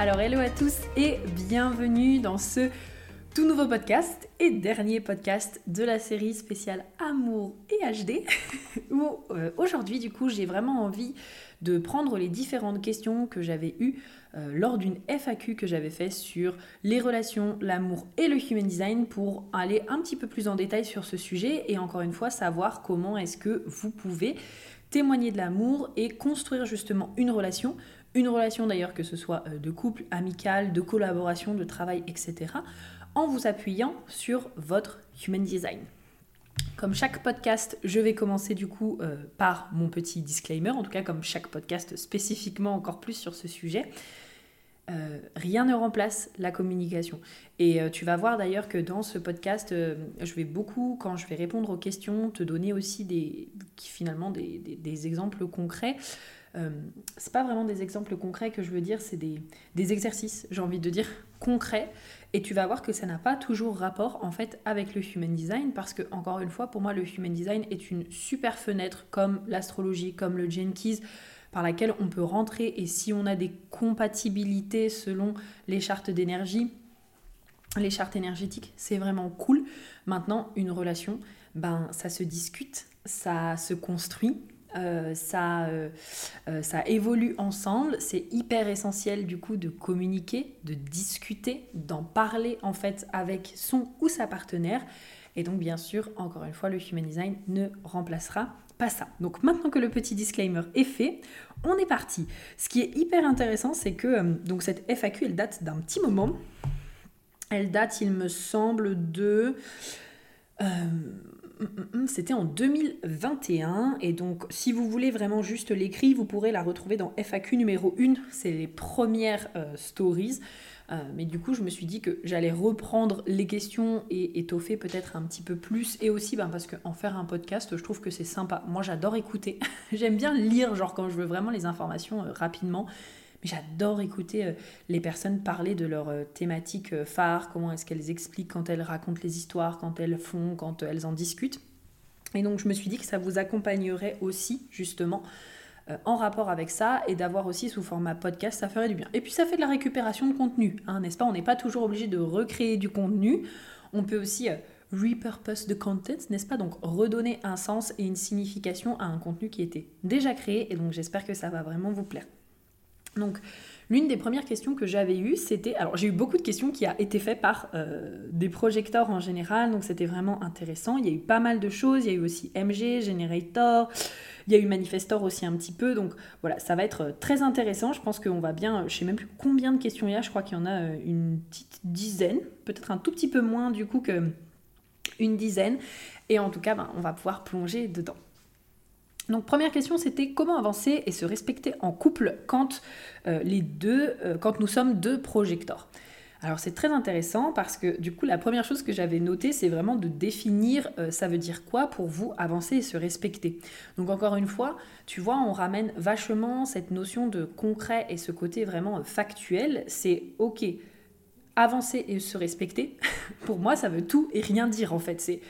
Alors hello à tous et bienvenue dans ce tout nouveau podcast et dernier podcast de la série spéciale Amour et HD où euh, aujourd'hui du coup j'ai vraiment envie de prendre les différentes questions que j'avais eues euh, lors d'une FAQ que j'avais fait sur les relations, l'amour et le human design pour aller un petit peu plus en détail sur ce sujet et encore une fois savoir comment est-ce que vous pouvez témoigner de l'amour et construire justement une relation une relation d'ailleurs que ce soit euh, de couple, amical, de collaboration, de travail, etc., en vous appuyant sur votre Human Design. Comme chaque podcast, je vais commencer du coup euh, par mon petit disclaimer, en tout cas comme chaque podcast spécifiquement encore plus sur ce sujet. Euh, rien ne remplace la communication. Et tu vas voir d'ailleurs que dans ce podcast, je vais beaucoup, quand je vais répondre aux questions, te donner aussi des, finalement des, des exemples concrets euh, c'est pas vraiment des exemples concrets que je veux dire, c'est des, des exercices, j'ai envie de dire, concrets. Et tu vas voir que ça n'a pas toujours rapport en fait avec le human design parce que encore une fois pour moi le human design est une super fenêtre comme l'astrologie, comme le Jenkins par laquelle on peut rentrer et si on a des compatibilités selon les chartes d'énergie, les chartes énergétiques, c'est vraiment cool. Maintenant, une relation, ben ça se discute, ça se construit euh, ça, euh, euh, ça évolue ensemble. C'est hyper essentiel du coup de communiquer, de discuter, d'en parler en fait avec son ou sa partenaire. Et donc bien sûr, encore une fois, le Human Design ne remplacera pas ça. Donc maintenant que le petit disclaimer est fait, on est parti. Ce qui est hyper intéressant, c'est que donc cette FAQ, elle date d'un petit moment. Elle date, il me semble, de... Mm, mm, mm, c'était en 2021 et donc si vous voulez vraiment juste l'écrit, vous pourrez la retrouver dans FAQ numéro 1, c'est les premières euh, stories. Euh, mais du coup, je me suis dit que j'allais reprendre les questions et étoffer peut-être un petit peu plus. Et aussi ben, parce qu'en faire un podcast, je trouve que c'est sympa. Moi, j'adore écouter. J'aime bien lire, genre quand je veux vraiment les informations euh, rapidement. J'adore écouter euh, les personnes parler de leurs euh, thématiques euh, phares, comment est-ce qu'elles expliquent quand elles racontent les histoires, quand elles font, quand elles en discutent. Et donc je me suis dit que ça vous accompagnerait aussi justement en rapport avec ça et d'avoir aussi sous format podcast, ça ferait du bien. Et puis ça fait de la récupération de contenu, hein, n'est-ce pas? On n'est pas toujours obligé de recréer du contenu. On peut aussi repurpose the content, n'est-ce pas? Donc redonner un sens et une signification à un contenu qui était déjà créé. Et donc j'espère que ça va vraiment vous plaire. Donc, l'une des premières questions que j'avais eues, c'était. Alors, j'ai eu beaucoup de questions qui ont été faites par euh, des projecteurs en général, donc c'était vraiment intéressant. Il y a eu pas mal de choses. Il y a eu aussi MG, Generator, il y a eu Manifestor aussi un petit peu. Donc, voilà, ça va être très intéressant. Je pense qu'on va bien. Je sais même plus combien de questions il y a. Je crois qu'il y en a euh, une petite dizaine, peut-être un tout petit peu moins du coup que une dizaine. Et en tout cas, ben, on va pouvoir plonger dedans. Donc première question, c'était comment avancer et se respecter en couple quand euh, les deux, euh, quand nous sommes deux projecteurs? Alors c'est très intéressant parce que du coup la première chose que j'avais notée c'est vraiment de définir euh, ça veut dire quoi pour vous avancer et se respecter? Donc encore une fois, tu vois, on ramène vachement cette notion de concret et ce côté vraiment factuel. C'est ok, avancer et se respecter. pour moi ça veut tout et rien dire en fait. C'est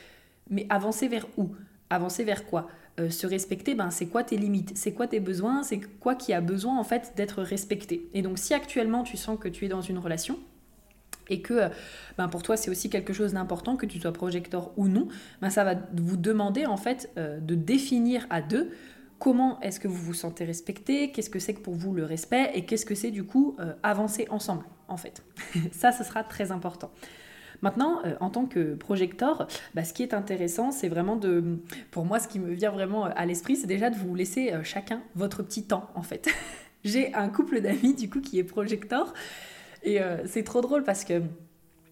mais avancer vers où? Avancer vers quoi? Euh, se respecter, ben, c'est quoi tes limites, c'est quoi tes besoins, c'est quoi qui a besoin en fait d'être respecté? Et donc si actuellement tu sens que tu es dans une relation, et que ben, pour toi c'est aussi quelque chose d'important, que tu sois projecteur ou non, ben, ça va vous demander en fait euh, de définir à deux comment est-ce que vous vous sentez respecté, qu'est-ce que c'est que pour vous le respect et qu'est-ce que c'est du coup euh, avancer ensemble en fait. ça, ce sera très important. Maintenant, euh, en tant que projecteur, bah, ce qui est intéressant, c'est vraiment de, pour moi, ce qui me vient vraiment euh, à l'esprit, c'est déjà de vous laisser euh, chacun votre petit temps, en fait. J'ai un couple d'amis, du coup, qui est projecteur, et c'est trop drôle parce que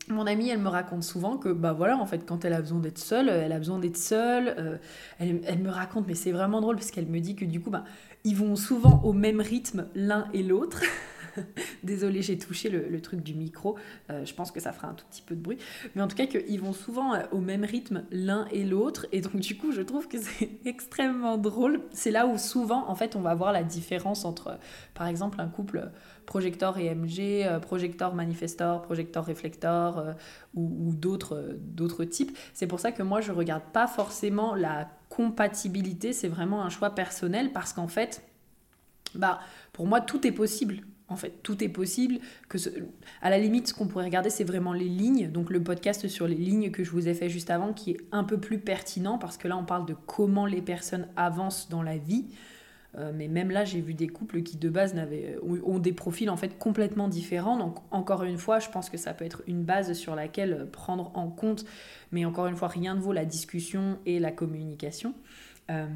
mon amie, elle me raconte souvent que, bah voilà, en fait, quand elle a besoin d'être seule, elle a besoin d'être seule. Elle, elle, me raconte, mais c'est vraiment drôle parce qu'elle me dit que du coup, bah, ils vont souvent au même rythme l'un et l'autre. Désolée, j'ai touché le, truc du micro. Euh, je pense que ça fera un tout petit peu de bruit. Mais en tout cas, qu'ils vont souvent euh, au même rythme l'un et l'autre. Et donc, du coup, je trouve que c'est extrêmement drôle. C'est là où souvent, en fait, on va voir la différence entre, par exemple, un couple projecteur et MG, euh, projecteur manifestor, projecteur réflector ou, ou d'autres types. C'est pour ça que moi, je regarde pas forcément la compatibilité. C'est vraiment un choix personnel parce qu'en fait, bah, pour moi, tout est possible. En fait, tout est possible. Que À la limite, ce qu'on pourrait regarder, c'est vraiment les lignes. Donc le podcast sur les lignes que je vous ai fait juste avant, qui est un peu plus pertinent, parce que là, on parle de comment les personnes avancent dans la vie. Euh, mais même là, j'ai vu des couples qui de base ont des profils en fait complètement différents. Donc encore une fois, je pense que ça peut être une base sur laquelle prendre en compte. Mais encore une fois, rien ne vaut la discussion et la communication. Euh,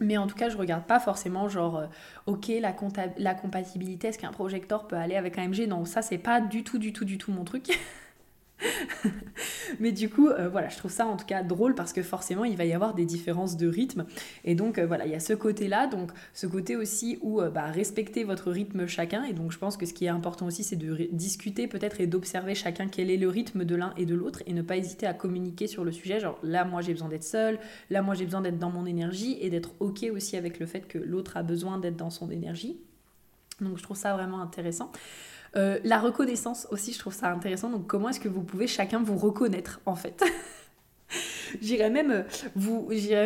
mais en tout cas, je regarde pas forcément genre, euh, ok, la, la compatibilité, est-ce qu'un projecteur peut aller avec un MG Non, ça, c'est pas du tout, du tout, du tout mon truc. Mais du coup, euh, voilà, je trouve ça en tout cas drôle parce que forcément, il va y avoir des différences de rythme. Et donc, euh, voilà, il y a ce côté-là, donc ce côté aussi où bah, respecter votre rythme chacun. Et donc, je pense que ce qui est important aussi, c'est de discuter peut-être et d'observer chacun quel est le rythme de l'un et de l'autre et ne pas hésiter à communiquer sur le sujet. Genre, là, moi, j'ai besoin d'être seule, là, moi, j'ai besoin d'être dans mon énergie et d'être OK aussi avec le fait que l'autre a besoin d'être dans son énergie. Donc, je trouve ça vraiment intéressant. Euh, la reconnaissance aussi, je trouve ça intéressant. Donc, comment est-ce que vous pouvez chacun vous reconnaître en fait? Euh, j'irais même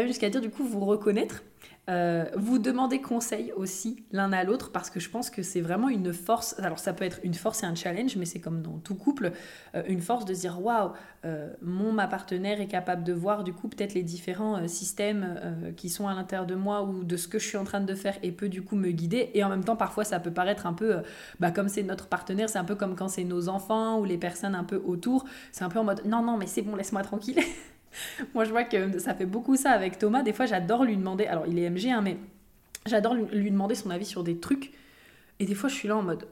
jusqu'à dire du coup vous reconnaître euh, vous demandez conseil aussi l'un à l'autre parce que je pense que c'est vraiment une force. Alors ça peut être une force et un challenge, mais c'est comme dans tout couple, euh, une force de dire waouh, euh, mon ma partenaire est capable de voir du coup peut-être les différents systèmes qui sont à l'intérieur de moi ou de ce que je suis en train de faire et peut du coup me guider. Et en même temps parfois ça peut paraître un peu, bah, comme c'est notre partenaire, c'est un peu comme quand c'est nos enfants ou les personnes un peu autour. C'est un peu en mode non non mais c'est bon laisse-moi tranquille. Moi, je vois que ça fait beaucoup ça avec Thomas. Des fois, j'adore lui demander. Alors, il est MG, hein, mais j'adore lui demander son avis sur des trucs. Et des fois, je suis là en mode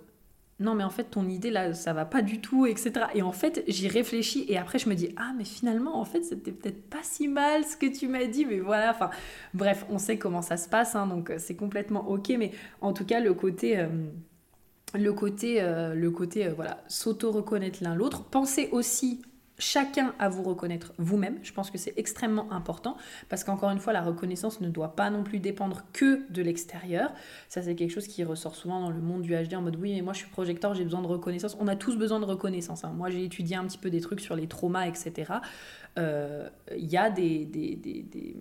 non, mais en fait, ton idée là, ça va pas du tout, etc. Et en fait, j'y réfléchis et après, je me dis ah, mais finalement, en fait, c'était peut-être pas si mal ce que tu m'as dit, mais voilà. Enfin, bref, on sait comment ça se passe, hein, donc c'est complètement ok. Mais en tout cas, le côté. Euh, le côté, euh, le côté euh, voilà, s'auto-reconnaître l'un l'autre. Pensez aussi chacun à vous reconnaître vous-même. Je pense que c'est extrêmement important parce qu'encore une fois, la reconnaissance ne doit pas non plus dépendre que de l'extérieur. Ça, c'est quelque chose qui ressort souvent dans le monde du HD en mode oui, mais moi je suis projecteur, j'ai besoin de reconnaissance. On a tous besoin de reconnaissance. Hein. Moi, j'ai étudié un petit peu des trucs sur les traumas, etc. Euh, il y a des, des, des des,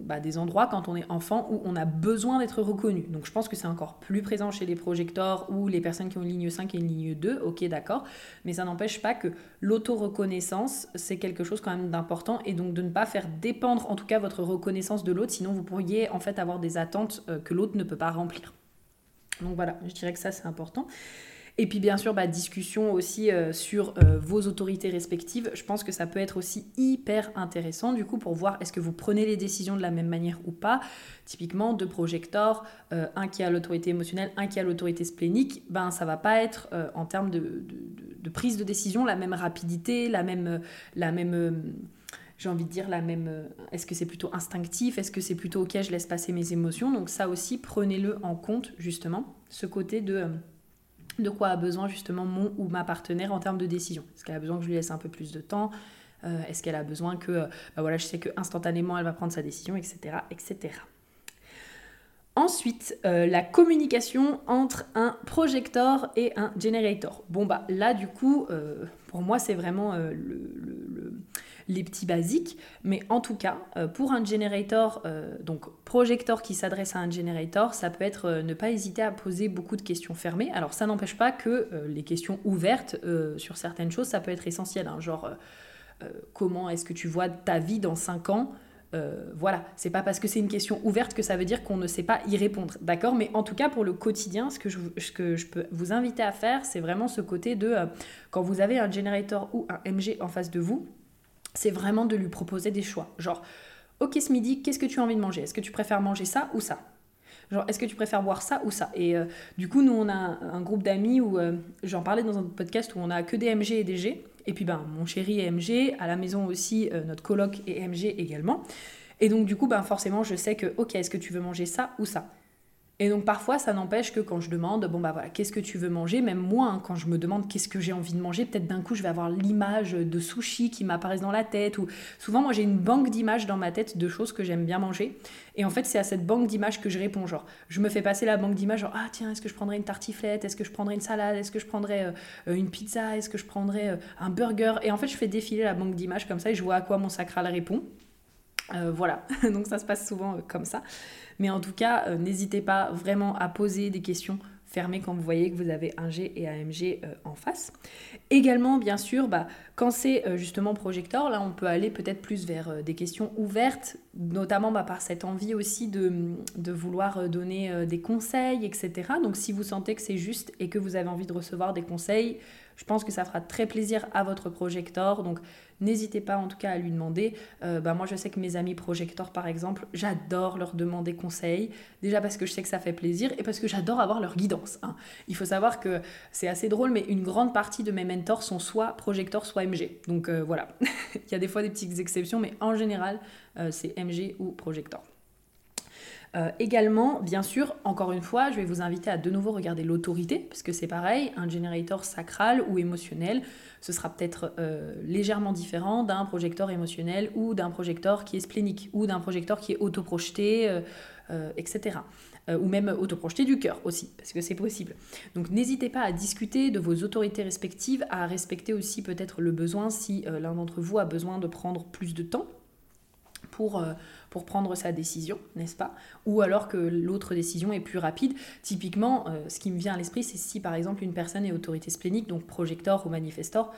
bah, des endroits quand on est enfant où on a besoin d'être reconnu. Donc je pense que c'est encore plus présent chez les projecteurs ou les personnes qui ont une ligne 5 et une ligne 2, ok d'accord, mais ça n'empêche pas que l'auto-reconnaissance, c'est quelque chose quand même d'important et donc de ne pas faire dépendre en tout cas votre reconnaissance de l'autre, sinon vous pourriez en fait avoir des attentes euh, que l'autre ne peut pas remplir. Donc voilà, je dirais que ça c'est important. Et puis bien sûr, bah, discussion aussi euh, sur euh, vos autorités respectives. Je pense que ça peut être aussi hyper intéressant du coup pour voir est-ce que vous prenez les décisions de la même manière ou pas. Typiquement, deux projecteurs, euh, un qui a l'autorité émotionnelle, un qui a l'autorité splénique, ben ça va pas être en termes de, de, prise de décision la même rapidité, la même... la même j'ai envie de dire la même. Est-ce que c'est plutôt instinctif Est-ce que c'est plutôt ok, je laisse passer mes émotions Donc ça aussi, prenez-le en compte justement, ce côté de de quoi a besoin justement mon ou ma partenaire en termes de décision. Est-ce qu'elle a besoin que je lui laisse un peu plus de temps? Euh, Est-ce qu'elle a besoin que, euh, bah voilà, je sais que instantanément elle va prendre sa décision, etc., etc. Ensuite, euh, la communication entre un projecteur et un generator. Bon bah là du coup, pour moi c'est vraiment le les petits basiques. Mais en tout cas, euh, pour un generator, euh, donc projecteur qui s'adresse à un generator, ça peut être euh, ne pas hésiter à poser beaucoup de questions fermées. Alors ça n'empêche pas que les questions ouvertes sur certaines choses, ça peut être essentiel. Hein. genre, comment est-ce que tu vois ta vie dans 5 ans voilà, c'est pas parce que c'est une question ouverte que ça veut dire qu'on ne sait pas y répondre, d'accord? Mais en tout cas, pour le quotidien, ce que je, que je peux vous inviter à faire, c'est vraiment ce côté de quand vous avez un generator ou un MG en face de vous, c'est vraiment de lui proposer des choix. Genre, ok ce midi, qu'est-ce que tu as envie de manger? Est-ce que tu préfères manger ça ou ça? Genre, est-ce que tu préfères boire ça ou ça? Et du coup, nous, on a un, groupe d'amis où j'en parlais dans un podcast où on a que des MG et des G. Et puis, ben, mon chéri est MG, à la maison aussi, notre coloc est MG également. Et donc, du coup, ben, forcément, je sais que, ok, est-ce que tu veux manger ça ou ça? Et donc parfois, ça n'empêche que quand je demande, bon bah voilà, qu'est-ce que tu veux manger? Même moi, hein, quand je me demande qu'est-ce que j'ai envie de manger, peut-être d'un coup, je vais avoir l'image de sushi qui m'apparaissent dans la tête. Ou souvent, moi, j'ai une banque d'images dans ma tête de choses que j'aime bien manger. Et en fait, c'est à cette banque d'images que je réponds. Genre, je me fais passer la banque d'images, genre ah tiens, est-ce que je prendrais une tartiflette? Est-ce que je prendrais une salade? Est-ce que je prendrais euh, une pizza? Est-ce que je prendrais euh, un burger? Et en fait, je fais défiler la banque d'images comme ça et je vois à quoi mon sacral répond. Euh, voilà, donc ça se passe souvent comme ça. Mais en tout cas, euh, n'hésitez pas vraiment à poser des questions fermées quand vous voyez que vous avez un G et un MG euh, en face. Également, bien sûr, bah, quand c'est euh, justement projecteur, là on peut aller peut-être plus vers des questions ouvertes, notamment bah, par cette envie aussi de vouloir donner des conseils, etc. Donc si vous sentez que c'est juste et que vous avez envie de recevoir des conseils, je pense que ça fera très plaisir à votre projecteur. Donc n'hésitez pas en tout cas à lui demander. Euh, bah, moi je sais que mes amis projecteurs par exemple, j'adore leur demander conseil. Déjà parce que je sais que ça fait plaisir et parce que j'adore avoir leur guidance. Hein. Il faut savoir que c'est assez drôle, mais une grande partie de mes mentors sont soit projecteurs, soit MG. Donc euh, voilà, il y a des fois des petites exceptions, mais en général euh, c'est MG ou projecteur. Euh, également, bien sûr, encore une fois, je vais vous inviter à de nouveau regarder l'autorité, parce que c'est pareil, un générateur sacral ou émotionnel, ce sera peut-être euh, légèrement différent d'un projecteur émotionnel ou d'un projecteur qui est splénique ou d'un projecteur qui est autoprojeté, euh, etc. ou même autoprojeté du cœur aussi, parce que c'est possible. Donc n'hésitez pas à discuter de vos autorités respectives, à respecter aussi peut-être le besoin si l'un d'entre vous a besoin de prendre plus de temps pour pour prendre sa décision, n'est-ce pas? Ou alors que l'autre décision est plus rapide. Typiquement, euh, ce qui me vient à l'esprit, c'est si par exemple une personne est autorité splénique, donc projecteur ou manifestor,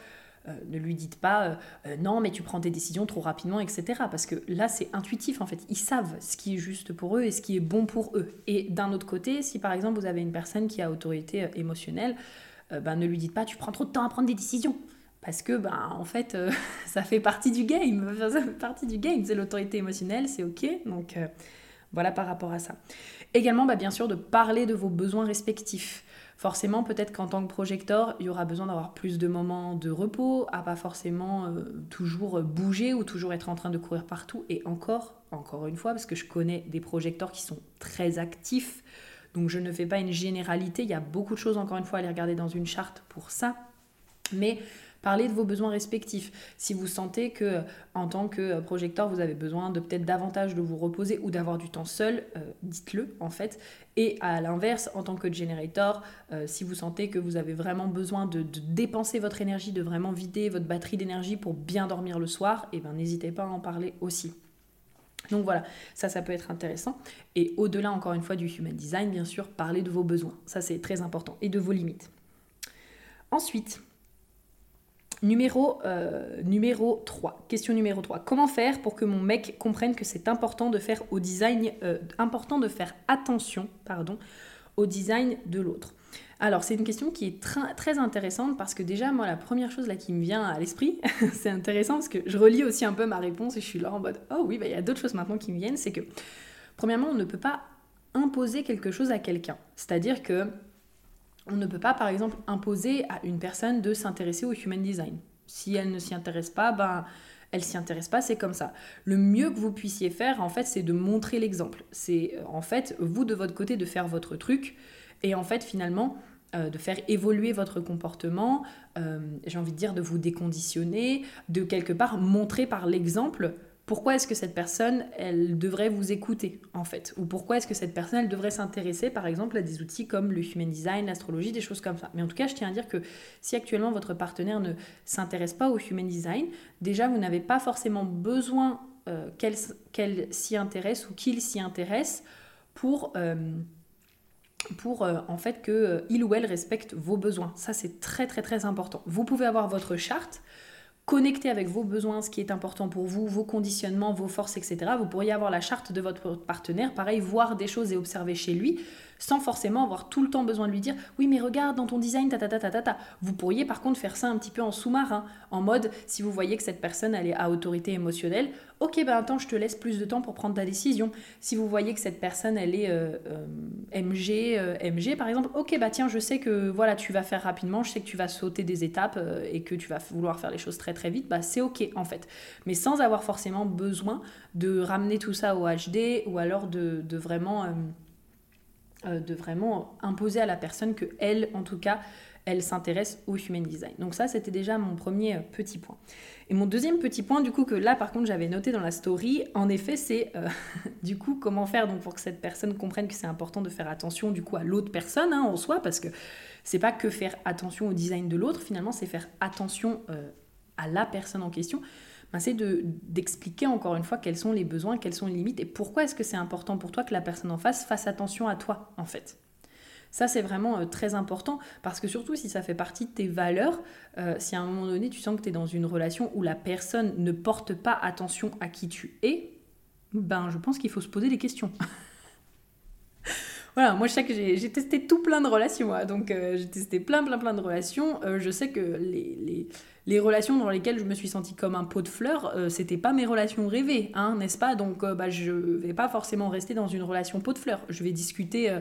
euh, ne lui dites pas euh, non mais tu prends tes décisions trop rapidement etc parce que là c'est intuitif en fait. Ils savent ce qui est juste pour eux et ce qui est bon pour eux. Et d'un autre côté si par exemple vous avez une personne qui a autorité émotionnelle ben, ne lui dites pas tu prends trop de temps à prendre des décisions parce que ben en fait euh, ça fait partie du game. Ça fait partie du game. C'est l'autorité émotionnelle c'est ok. Donc euh, voilà par rapport à ça. Également bah, bien sûr de parler de vos besoins respectifs. Forcément peut-être qu'en tant que projecteur il y aura besoin d'avoir plus de moments de repos à pas forcément euh, toujours bouger ou toujours être en train de courir partout. Et encore encore une fois parce que je connais des projecteurs qui sont très actifs. Donc je ne fais pas une généralité. Il y a beaucoup de choses encore une fois à aller regarder dans une charte pour ça. Mais Parlez de vos besoins respectifs. Si vous sentez que en tant que projecteur, vous avez besoin de peut-être davantage de vous reposer ou d'avoir du temps seul, euh, dites-le en fait. Et à l'inverse, en tant que generator, euh, si vous sentez que vous avez vraiment besoin de, dépenser votre énergie, de vraiment vider votre batterie d'énergie pour bien dormir le soir, et eh ben n'hésitez pas à en parler aussi. Donc voilà, ça, ça peut être intéressant. Et au-delà, encore une fois, du human design, bien sûr, parlez de vos besoins. Ça, c'est très important. Et de vos limites. Ensuite, Numéro, euh, numéro 3. Question numéro 3. Comment faire pour que mon mec comprenne que c'est important de faire au design, euh, important de faire attention, au design de l'autre? Alors, c'est une question qui est très intéressante parce que déjà, moi, la première chose là qui me vient à l'esprit, c'est intéressant parce que je relis aussi un peu ma réponse et je suis là en mode Oh oui, bah, il y a d'autres choses maintenant qui me viennent. C'est que, premièrement, on ne peut pas imposer quelque chose à quelqu'un. C'est-à-dire que on ne peut pas, par exemple, imposer à une personne de s'intéresser au human design. Si elle ne s'y intéresse pas, ben, elle s'y intéresse pas, c'est comme ça. Le mieux que vous puissiez faire, en fait, c'est de montrer l'exemple. C'est, euh, en fait, vous, de votre côté, de faire votre truc. Et en fait, finalement, euh, de faire évoluer votre comportement, euh, j'ai envie de dire de vous déconditionner, de quelque part montrer par l'exemple pourquoi est-ce que cette personne, elle devrait vous écouter, en fait? Ou pourquoi est-ce que cette personne, elle devrait s'intéresser, par exemple, à des outils comme le human design, l'astrologie, des choses comme ça? Mais en tout cas, je tiens à dire que si actuellement votre partenaire ne s'intéresse pas au human design, déjà, vous n'avez pas forcément besoin euh, qu'elle s'y intéresse ou qu'il s'y intéresse pour... Euh, euh, en fait que il ou elle respecte vos besoins. Ça c'est très très très important. Vous pouvez avoir votre charte, connecter avec vos besoins, ce qui est important pour vous, vos conditionnements, vos forces, etc. Vous pourriez avoir la charte de votre partenaire, pareil, voir des choses et observer chez lui. Sans forcément avoir tout le temps besoin de lui dire oui mais regarde dans ton design ta ta ta ta ta. Vous pourriez par contre faire ça un petit peu en sous-marin, en mode si vous voyez que cette personne elle est à autorité émotionnelle, ok ben attends je te laisse plus de temps pour prendre ta décision. Si vous voyez que cette personne elle est euh, euh, MG euh, MG par exemple, ok bah tiens je sais que voilà tu vas faire rapidement, je sais que tu vas sauter des étapes et que tu vas vouloir faire les choses très très vite, bah c'est ok en fait. Mais sans avoir forcément besoin de ramener tout ça au HD ou alors de, de vraiment euh, de vraiment imposer à la personne que elle, en tout cas, elle s'intéresse au human design. Donc ça, c'était déjà mon premier euh, petit point. Et mon deuxième petit point, du coup, que là, par contre, j'avais noté dans la story, en effet, c'est euh, du coup comment faire donc pour que cette personne comprenne que c'est important de faire attention du coup à l'autre personne hein, en soi, parce que c'est pas que faire attention au design de l'autre, finalement, c'est faire attention à la personne en question. C'est d'expliquer encore une fois quels sont les besoins, quelles sont les limites et pourquoi est-ce que c'est important pour toi que la personne en face fasse attention à toi en fait. Ça, c'est vraiment euh, très important parce que surtout si ça fait partie de tes valeurs, euh, si à un moment donné tu sens que tu es dans une relation où la personne ne porte pas attention à qui tu es, ben je pense qu'il faut se poser des questions. voilà, moi je sais que j'ai testé tout plein de relations, donc euh, j'ai testé plein plein plein de relations. je sais que les, les relations dans lesquelles je me suis sentie comme un pot de fleurs, euh, c'était pas mes relations rêvées, hein, n'est-ce pas? Donc euh, bah, je vais pas forcément rester dans une relation pot de fleurs. Je vais discuter euh,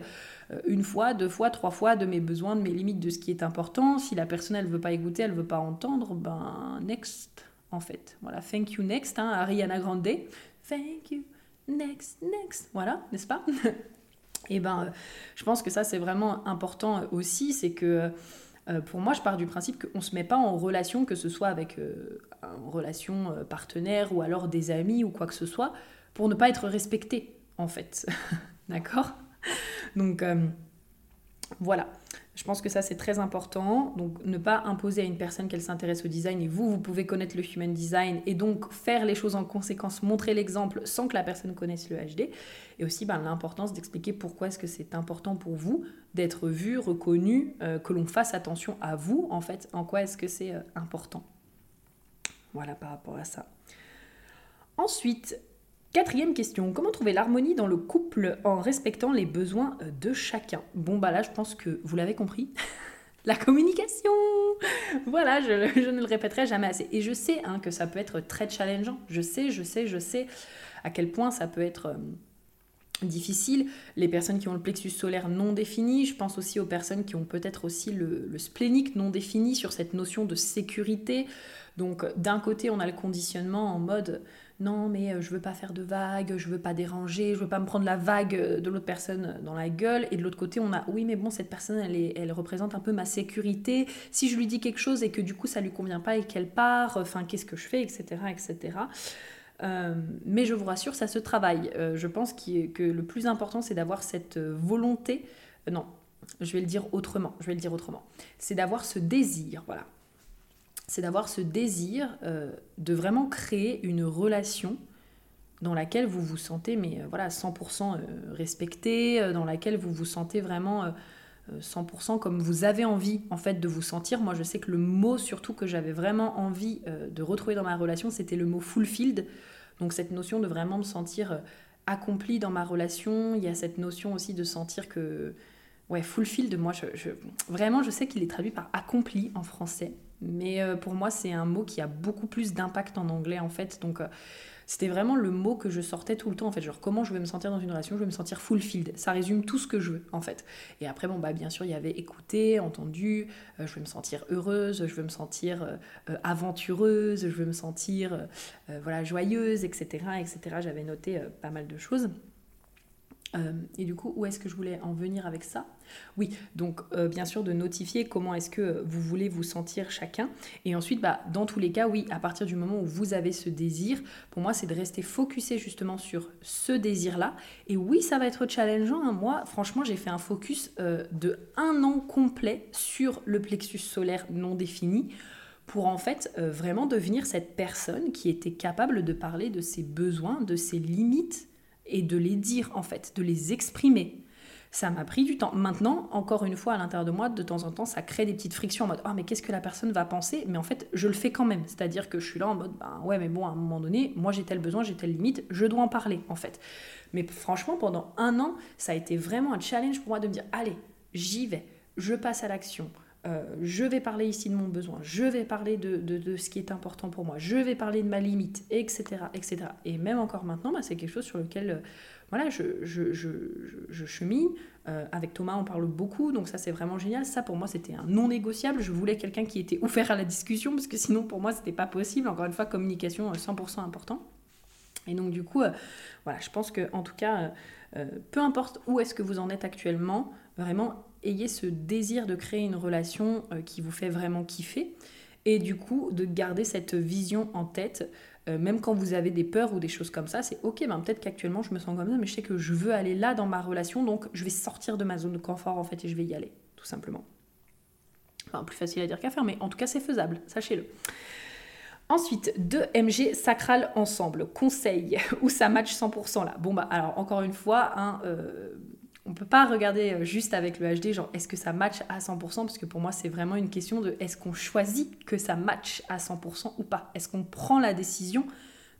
une fois, deux fois, trois fois de mes besoins, de mes limites, de ce qui est important. Si la personne elle veut pas écouter, elle veut pas entendre, ben next en fait. Voilà, thank you next, hein, Ariana Grande. Thank you next, next. Voilà, n'est-ce pas? Et ben, je pense que ça c'est vraiment important aussi, c'est que euh, pour moi, je pars du principe qu'on ne se met pas en relation, que ce soit avec euh, une relation euh, partenaire ou alors des amis ou quoi que ce soit, pour ne pas être respecté, en fait. D'accord? Donc, voilà. Je pense que ça, c'est très important. Donc, ne pas imposer à une personne qu'elle s'intéresse au design. Et vous, vous pouvez connaître le human design et donc faire les choses en conséquence, montrer l'exemple sans que la personne connaisse le HD. Et aussi ben, l'importance d'expliquer pourquoi est-ce que c'est important pour vous d'être vu, reconnu, euh, que l'on fasse attention à vous, en fait. En quoi est-ce que c'est euh, important Voilà par rapport à ça. Ensuite, Quatrième question, comment trouver l'harmonie dans le couple en respectant les besoins euh, de chacun? Bon bah là je pense que vous l'avez compris, la communication! Voilà, je, ne le répéterai jamais assez. Et je sais hein, que ça peut être très challengeant, je sais, je sais, je sais à quel point ça peut être... Euh, difficile, les personnes qui ont le plexus solaire non défini, je pense aussi aux personnes qui ont peut-être aussi le, le splénique non défini sur cette notion de sécurité. Donc d'un côté on a le conditionnement en mode non mais euh, je veux pas faire de vagues, je veux pas déranger, je veux pas me prendre la vague euh, de l'autre personne dans la gueule. Et de l'autre côté, on a oui mais bon cette personne elle, représente un peu ma sécurité. Si je lui dis quelque chose et que du coup ça lui convient pas et qu'elle part, enfin qu'est-ce que je fais, etc. etc. Euh, mais je vous rassure, ça se travaille. je pense que le plus important, c'est d'avoir cette volonté. non, je vais le dire autrement. Je vais le dire autrement. C'est d'avoir ce désir, voilà c'est d'avoir ce désir euh, de vraiment créer une relation dans laquelle vous vous sentez mais euh, voilà 100% euh, respecté, dans laquelle vous vous sentez vraiment 100% comme vous avez envie en fait de vous sentir. Moi je sais que le mot surtout que j'avais vraiment envie de retrouver dans ma relation, c'était le mot fulfilled. Donc cette notion de vraiment me sentir accompli dans ma relation, il y a cette notion aussi de sentir que ouais, fulfilled moi je, vraiment je sais qu'il est traduit par accompli en français. Mais euh, pour moi, c'est un mot qui a beaucoup plus d'impact en anglais, en fait. Donc, euh, c'était vraiment le mot que je sortais tout le temps, en fait. Genre, comment je vais me sentir dans une relation Je vais me sentir fulfilled. Ça résume tout ce que je veux, en fait. Et après, bon, bah, bien sûr, il y avait écouté, entendu. Euh, je veux me sentir heureuse, je veux me sentir aventureuse, je veux me sentir, voilà, joyeuse, etc., etc. J'avais noté pas mal de choses. Euh, et du coup, où est-ce que je voulais en venir avec ça? Oui, donc euh, bien sûr de notifier comment est-ce que vous voulez vous sentir chacun. Et ensuite, bah, dans tous les cas, oui, à partir du moment où vous avez ce désir, pour moi, c'est de rester focusé justement sur ce désir-là. Et oui, ça va être challengeant. Hein. Moi, franchement, j'ai fait un focus euh, de un an complet sur le plexus solaire non défini pour en fait vraiment devenir cette personne qui était capable de parler de ses besoins, de ses limites et de les dire en fait, de les exprimer. Ça m'a pris du temps. Maintenant, encore une fois, à l'intérieur de moi, de temps en temps, ça crée des petites frictions en mode Ah, mais qu'est-ce que la personne va penser? Mais en fait, je le fais quand même. C'est-à-dire que je suis là en mode Ben ouais, mais bon, à un moment donné, moi j'ai tel besoin, j'ai telle limite, je dois en parler, en fait. Mais franchement, pendant un an, ça a été vraiment un challenge pour moi de me dire Allez, j'y vais, je passe à l'action. Euh, je vais parler ici de mon besoin, je vais parler de, ce qui est important pour moi, je vais parler de ma limite, etc. etc. Et même encore maintenant, bah, c'est quelque chose sur lequel euh, voilà, je, je chemine. Euh, avec Thomas, on parle beaucoup, donc ça c'est vraiment génial. Ça pour moi c'était un non négociable. Je voulais quelqu'un qui était ouvert à la discussion, parce que sinon pour moi c'était pas possible. Encore une fois, communication 100% important. Et donc du coup, voilà, je pense que en tout cas, peu importe où est-ce que vous en êtes actuellement, vraiment ayez ce désir de créer une relation euh, qui vous fait vraiment kiffer et du coup de garder cette vision en tête euh, même quand vous avez des peurs ou des choses comme ça, c'est ok, ben peut-être qu'actuellement je me sens comme ça, mais je sais que je veux aller là dans ma relation, donc je vais sortir de ma zone de confort en fait et je vais y aller, tout simplement. Enfin, plus facile à dire qu'à faire, mais en tout cas c'est faisable, sachez-le. Ensuite, deux MG sacral ensemble, conseil, où ça match 100% là. Bon bah alors encore une fois, hein, euh, on peut pas regarder euh, juste avec le HD, genre est-ce que ça match à 100% Parce que pour moi, c'est vraiment une question de est-ce qu'on choisit que ça match à 100% ou pas? Est-ce qu'on prend la décision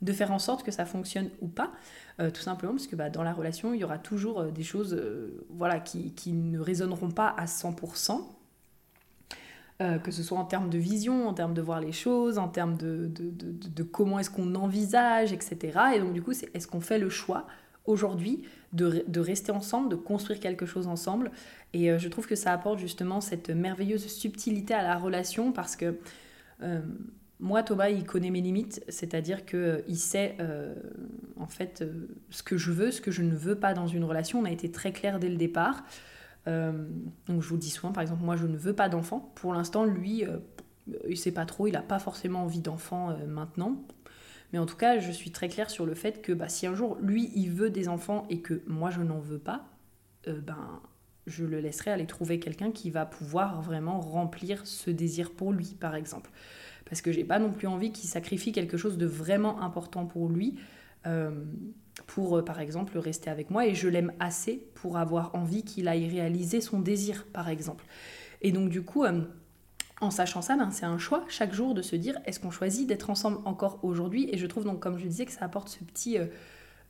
de faire en sorte que ça fonctionne ou pas? Euh, Tout simplement parce que bah, dans la relation, il y aura toujours euh, des choses voilà, qui, ne résonneront pas à 100%. que ce soit en termes de vision, en termes de voir les choses, en termes de, de comment est-ce qu'on envisage, etc. Et donc du coup, c'est est-ce qu'on fait le choix aujourd'hui de, rester ensemble, de construire quelque chose ensemble. Et euh, je trouve que ça apporte justement cette merveilleuse subtilité à la relation parce que euh, moi, Thomas, il connaît mes limites, c'est-à-dire qu'il euh, sait en fait ce que je veux, ce que je ne veux pas dans une relation. On a été très clair dès le départ. donc je vous dis souvent, par exemple, moi, je ne veux pas d'enfant. Pour l'instant, lui, il sait pas trop, il n'a pas forcément envie d'enfant maintenant. Mais en tout cas, je suis très claire sur le fait que bah, si un jour, lui, il veut des enfants et que moi, je n'en veux pas, euh, ben, je le laisserai aller trouver quelqu'un qui va pouvoir vraiment remplir ce désir pour lui, par exemple. Parce que j'ai pas non plus envie qu'il sacrifie quelque chose de vraiment important pour lui. Euh, pour, euh, par exemple, rester avec moi, et je l'aime assez pour avoir envie qu'il aille réaliser son désir, par exemple. Et donc, du coup, en sachant ça, ben, c'est un choix chaque jour de se dire est-ce qu'on choisit d'être ensemble encore aujourd'hui? Et je trouve donc, comme je disais, que ça apporte ce petit, euh,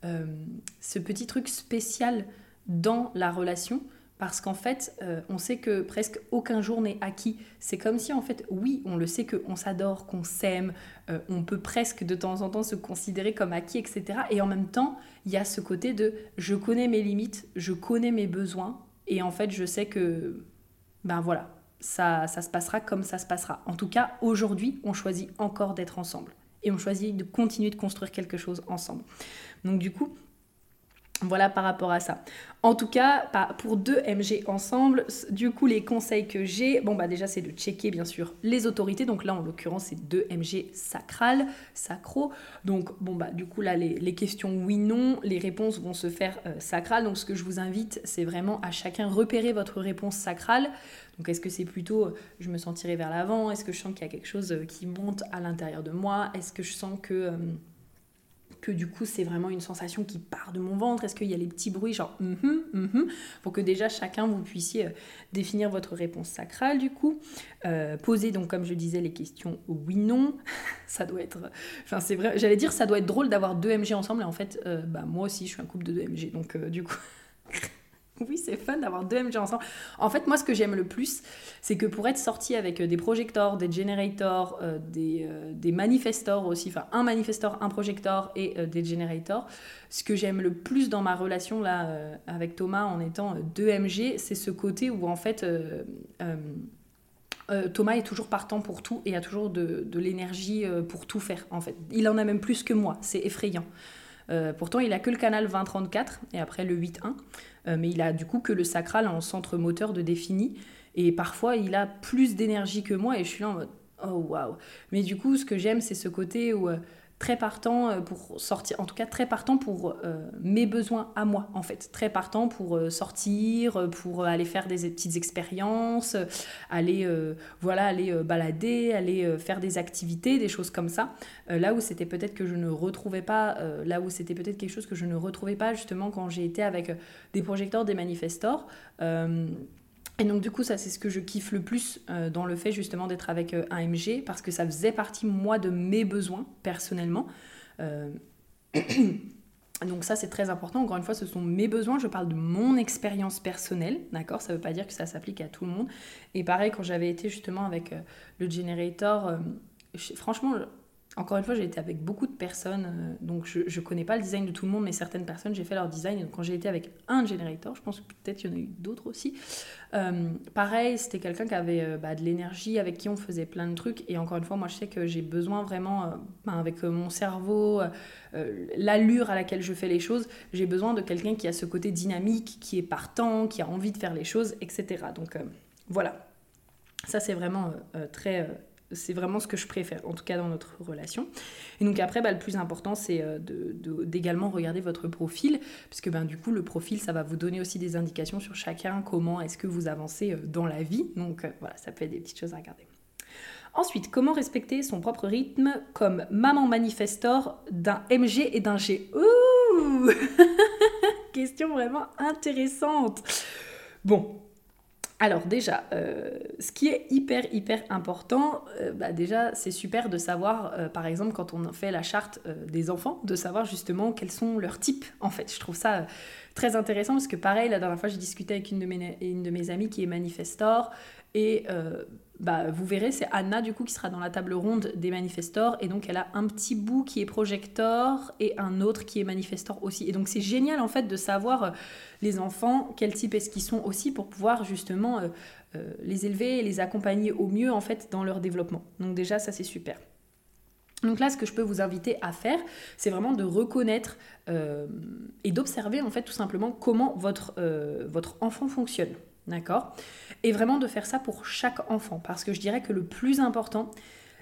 euh, truc spécial dans la relation. Parce qu'en fait, euh, on sait que presque aucun jour n'est acquis. C'est comme si, en fait, oui, on le sait qu'on s'adore, qu'on s'aime, on peut presque de temps en temps se considérer comme acquis, etc. Et en même temps, il y a ce côté de je connais mes limites, je connais mes besoins, et en fait, je sais que, ben voilà, ça, ça se passera comme ça se passera. En tout cas, aujourd'hui, on choisit encore d'être ensemble. Et on choisit de continuer de construire quelque chose ensemble. Donc du coup, voilà par rapport à ça. En tout cas, pour deux MG ensemble, du coup, les conseils que j'ai, bon, bah déjà, c'est de checker, bien sûr, les autorités. Donc là, en l'occurrence, c'est deux MG sacral, sacro. Donc, bon, bah, du coup, là, les, questions oui-non, les réponses vont se faire euh, sacrales. Donc, ce que je vous invite, c'est vraiment à chacun repérer votre réponse sacrale. Donc, est-ce que c'est plutôt euh, je me sentirai vers l'avant? Est-ce que je sens qu'il y a quelque chose euh, qui monte à l'intérieur de moi? Est-ce que je sens que que du coup c'est vraiment une sensation qui part de mon ventre? Est-ce qu'il y a les petits bruits genre mm -hmm, pour que déjà chacun vous puissiez euh, définir votre réponse sacrale du coup. Euh, Poser donc comme je disais les questions oui non. Ça doit être enfin c'est vrai j'allais dire ça doit être drôle d'avoir deux MG ensemble et en fait euh, bah moi aussi je suis un couple de deux MG donc du coup Oui, c'est fun d'avoir deux MG ensemble. En fait, moi, ce que j'aime le plus, c'est que pour être sorti avec euh, des projectors, des generators, euh, des, euh, des, manifestors aussi, enfin un manifestor, un projector et des generators, ce que j'aime le plus dans ma relation là avec Thomas en étant deux MG, c'est ce côté où en fait Thomas est toujours partant pour tout et a toujours de, de l'énergie pour tout faire en fait. Il en a même plus que moi, c'est effrayant. pourtant, il a que le canal 2034 et après le 8.1. Euh, mais il a du coup que le sacral en centre moteur de défini. Et parfois, il a plus d'énergie que moi et je suis là en mode oh waouh. Mais du coup, ce que j'aime, c'est ce côté où euh, très partant euh, pour sortir, en tout cas très partant pour euh, mes besoins à moi en fait, très partant pour euh, sortir, pour aller faire des petites expériences, aller voilà, aller balader, aller faire des activités, des choses comme ça. là où c'était peut-être que je ne retrouvais pas, là où c'était peut-être quelque chose que je ne retrouvais pas justement quand j'ai été avec des projecteurs, des manifestors. Et donc du coup, ça c'est ce que je kiffe le plus euh, dans le fait justement d'être avec euh, un MG, parce que ça faisait partie moi de mes besoins personnellement. Euh, donc ça c'est très important, encore une fois ce sont mes besoins, je parle de mon expérience personnelle, d'accord? Ça ne veut pas dire que ça s'applique à tout le monde. Et pareil quand j'avais été justement avec le generator, franchement encore une fois, j'ai été avec beaucoup de personnes, euh, donc je ne connais pas le design de tout le monde, mais certaines personnes, j'ai fait leur design. donc quand j'ai été avec un generator, je pense que peut-être qu'il y en a eu d'autres aussi. Euh, pareil, c'était quelqu'un qui avait euh, bah, de l'énergie, avec qui on faisait plein de trucs. Et encore une fois, moi, je sais que j'ai besoin vraiment, ben, avec mon cerveau, l'allure à laquelle je fais les choses, j'ai besoin de quelqu'un qui a ce côté dynamique, qui est partant, qui a envie de faire les choses, etc. Donc voilà. Ça, c'est vraiment très c'est vraiment ce que je préfère, en tout cas dans notre relation. Et donc après, bah, le plus important, c'est euh, d'également regarder votre profil, puisque ben, du coup, le profil, ça va vous donner aussi des indications sur chacun, comment est-ce que vous avancez euh, dans la vie. Donc euh, voilà, ça peut être des petites choses à regarder. Ensuite, comment respecter son propre rythme comme maman manifestor d'un MG et d'un G Ouh Question vraiment intéressante. Bon, alors déjà, euh, ce qui est hyper hyper important, euh, bah déjà c'est super de savoir, euh, par exemple quand on fait la charte des enfants, de savoir justement quels sont leurs types en fait. Je trouve ça très intéressant parce que pareil, la dernière fois j'ai discuté avec une de mes, une de mes amies qui est manifestor et bah, vous verrez, c'est Anna du coup qui sera dans la table ronde des manifestors et donc elle a un petit bout qui est projector et un autre qui est manifestor aussi. Et donc c'est génial en fait de savoir euh, les enfants, quel type est-ce qu'ils sont aussi pour pouvoir justement euh, euh, les élever et les accompagner au mieux en fait dans leur développement. Donc déjà ça c'est super. Donc là, ce que je peux vous inviter à faire, c'est vraiment de reconnaître et d'observer en fait tout simplement comment votre, votre enfant fonctionne. D'accord? Et vraiment de faire ça pour chaque enfant. Parce que je dirais que le plus important,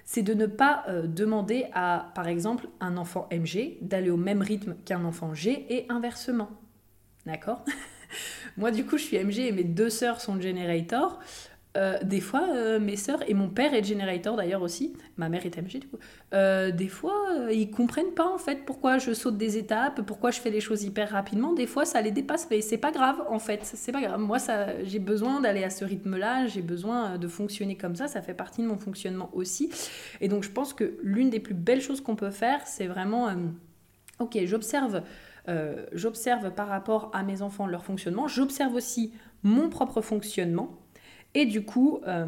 c'est de ne pas euh, demander à, par exemple, un enfant MG d'aller au même rythme qu'un enfant G et inversement. D'accord? Moi, du coup, je suis MG et mes deux sœurs sont Generator. Euh, des fois, euh, mes sœurs et mon père est generator d'ailleurs aussi, ma mère est MG du coup, euh, des fois, ils comprennent pas en fait pourquoi je saute des étapes, pourquoi je fais les choses hyper rapidement. Des fois, ça les dépasse, mais c'est pas grave en fait, c'est pas grave. Moi, ça, j'ai besoin d'aller à ce rythme-là, j'ai besoin de fonctionner comme ça, ça fait partie de mon fonctionnement aussi. Et donc, je pense que l'une des plus belles choses qu'on peut faire, c'est vraiment, ok, j'observe. j'observe par rapport à mes enfants leur fonctionnement, j'observe aussi mon propre fonctionnement, et du coup, euh,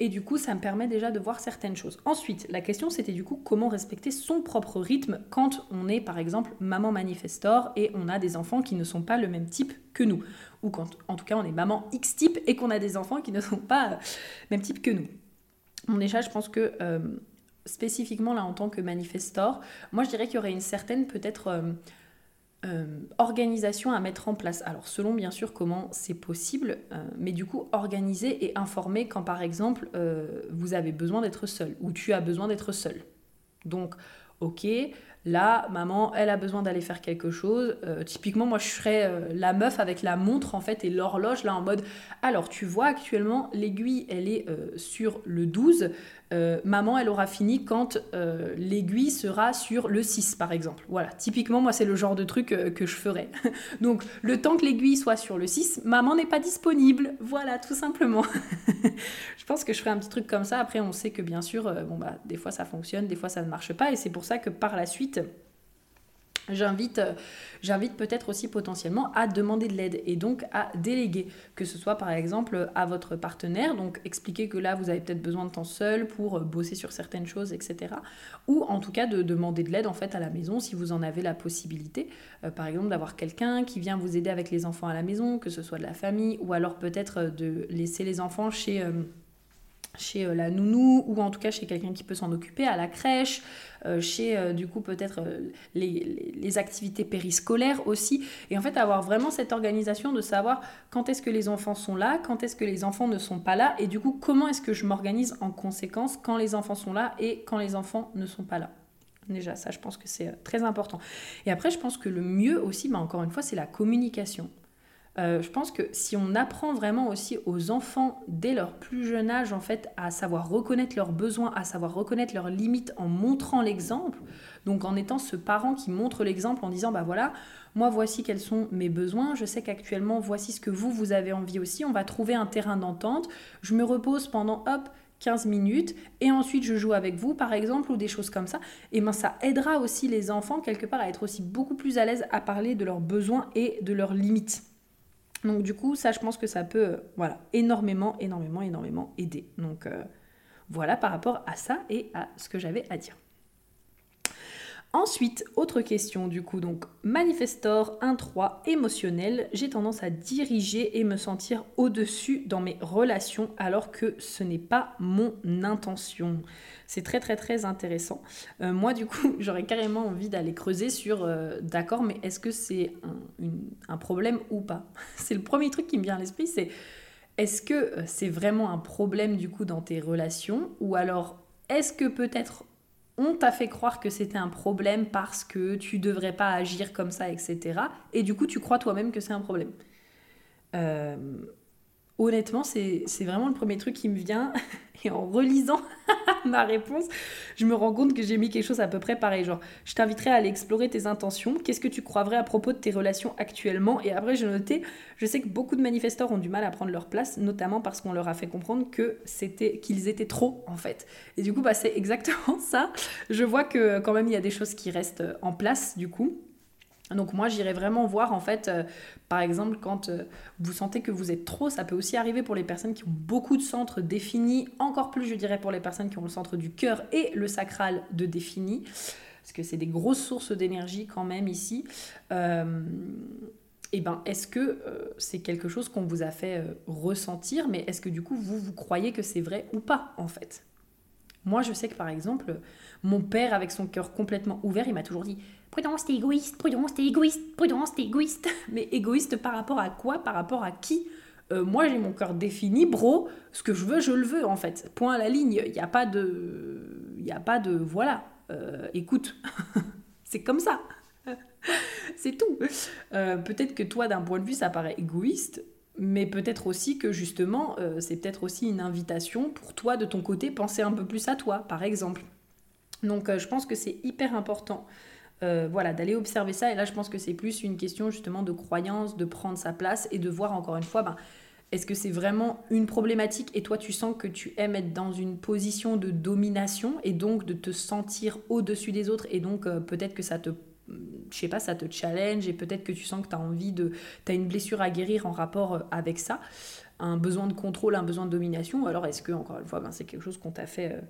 et du coup, ça me permet déjà de voir certaines choses. Ensuite, la question c'était du coup comment respecter son propre rythme quand on est par exemple maman manifestor et on a des enfants qui ne sont pas le même type que nous. Ou quand en tout cas on est maman X type et qu'on a des enfants qui ne sont pas le même type que nous. Bon déjà je pense que euh, spécifiquement là en tant que manifestor, moi je dirais qu'il y aurait une certaine peut-être... Euh, organisation à mettre en place. Alors selon bien sûr comment c'est possible, euh, mais du coup organiser et informer quand par exemple euh, vous avez besoin d'être seul ou tu as besoin d'être seul. Donc ok, Là, maman, elle a besoin d'aller faire quelque chose. Typiquement, moi, je serais la meuf avec la montre, en fait, et l'horloge, là, en mode, alors, tu vois, actuellement, l'aiguille, elle est sur le 12. Maman, elle aura fini quand l'aiguille sera sur le 6, par exemple. Voilà, typiquement, moi, c'est le genre de truc que je ferais. Donc, le temps que l'aiguille soit sur le 6, maman n'est pas disponible. Voilà, tout simplement. je pense que je ferai un petit truc comme ça. Après, on sait que, bien sûr, bon, bah, des fois, ça fonctionne, des fois, ça ne marche pas. Et c'est pour ça que, par la suite, J'invite, j'invite peut-être aussi potentiellement à demander de l'aide et donc à déléguer, que ce soit par exemple à votre partenaire, donc expliquer que là vous avez peut-être besoin de temps seul pour bosser sur certaines choses, etc. Ou en tout cas de demander de l'aide en fait à la maison si vous en avez la possibilité. Euh, par exemple d'avoir quelqu'un qui vient vous aider avec les enfants à la maison, que ce soit de la famille, ou alors peut-être de laisser les enfants chez... Euh, chez euh, la nounou ou en tout cas chez quelqu'un qui peut s'en occuper, à la crèche, euh, chez euh, du coup peut-être les, activités périscolaires aussi. Et en fait avoir vraiment cette organisation de savoir quand est-ce que les enfants sont là, quand est-ce que les enfants ne sont pas là et du coup comment est-ce que je m'organise en conséquence quand les enfants sont là et quand les enfants ne sont pas là. Déjà, ça, je pense que c'est très important. Et après, je pense que le mieux aussi, bah, encore une fois, c'est la communication. Euh, je pense que si on apprend vraiment aussi aux enfants dès leur plus jeune âge en fait à savoir reconnaître leurs besoins, à savoir reconnaître leurs limites en montrant l'exemple, donc en étant ce parent qui montre l'exemple en disant bah voilà, moi voici quels sont mes besoins, je sais qu'actuellement voici ce que vous vous avez envie aussi, on va trouver un terrain d'entente, je me repose pendant hop 15 minutes et ensuite je joue avec vous par exemple ou des choses comme ça, et ben ça aidera aussi les enfants quelque part à être aussi beaucoup plus à l'aise à parler de leurs besoins et de leurs limites. Donc du coup, ça, je pense que ça peut, euh, voilà, énormément, énormément, énormément aider. Donc euh, voilà par rapport à ça et à ce que j'avais à dire. Ensuite, autre question du coup, donc manifestor 1-3 émotionnel, j'ai tendance à diriger et me sentir au-dessus dans mes relations alors que ce n'est pas mon intention. C'est très très très intéressant. Euh, moi du coup, j'aurais carrément envie d'aller creuser sur, euh, d'accord, mais est-ce que c'est un, un, problème ou pas? C'est le premier truc qui me vient à l'esprit, c'est est-ce que euh, c'est vraiment un problème du coup dans tes relations? Ou alors est-ce que peut-être on t'a fait croire que c'était un problème parce que tu devrais pas agir comme ça, etc. Et du coup, tu crois toi-même que c'est un problème. Euh, honnêtement, c'est vraiment le premier truc qui me vient. Et en relisant ma réponse, je me rends compte que j'ai mis quelque chose à peu près pareil. Genre, je t'inviterai à aller explorer tes intentions. Qu'est-ce que tu crois à propos de tes relations actuellement? Et après, j'ai noté, je sais que beaucoup de manifestants ont du mal à prendre leur place, notamment parce qu'on leur a fait comprendre que c'était qu'ils étaient trop, en fait. Et du coup, bah, c'est exactement ça. Je vois que quand même, il y a des choses qui restent en place, du coup. Donc moi j'irai vraiment voir en fait, euh, par exemple quand euh, vous sentez que vous êtes trop, ça peut aussi arriver pour les personnes qui ont beaucoup de centres définis, encore plus je dirais pour les personnes qui ont le centre du cœur et le sacral de défini, parce que c'est des grosses sources d'énergie quand même ici. Euh, et ben est-ce que c'est quelque chose qu'on vous a fait ressentir, mais est-ce que du coup vous vous croyez que c'est vrai ou pas en fait? Moi je sais que par exemple mon père avec son cœur complètement ouvert, il m'a toujours dit prudence, t'es égoïste, prudence, t'es égoïste, prudence, t'es égoïste. Mais égoïste par rapport à quoi? Par rapport à qui? Euh, Moi, j'ai mon cœur défini, bro. Ce que je veux, je le veux, en fait. Point à la ligne. Il n'y a pas de. Il n'y a pas de. Voilà. Euh, écoute. c'est comme ça. c'est tout. Euh, peut-être que toi, d'un point de vue, ça paraît égoïste. Mais peut-être aussi que justement, c'est peut-être aussi une invitation pour toi, de ton côté, penser un peu plus à toi, par exemple. Donc je pense que c'est hyper important euh, voilà, d'aller observer ça. Et là, je pense que c'est plus une question justement de croyance, de prendre sa place et de voir encore une fois, ben, est-ce que c'est vraiment une problématique et toi tu sens que tu aimes être dans une position de domination et donc de te sentir au-dessus des autres et donc euh, peut-être que ça te je sais pas, ça te challenge et peut-être que tu sens que tu as envie de tu une blessure à guérir en rapport euh, avec ça, un besoin de contrôle, un besoin de domination alors est-ce que encore une fois ben, c'est quelque chose qu'on t'a fait euh,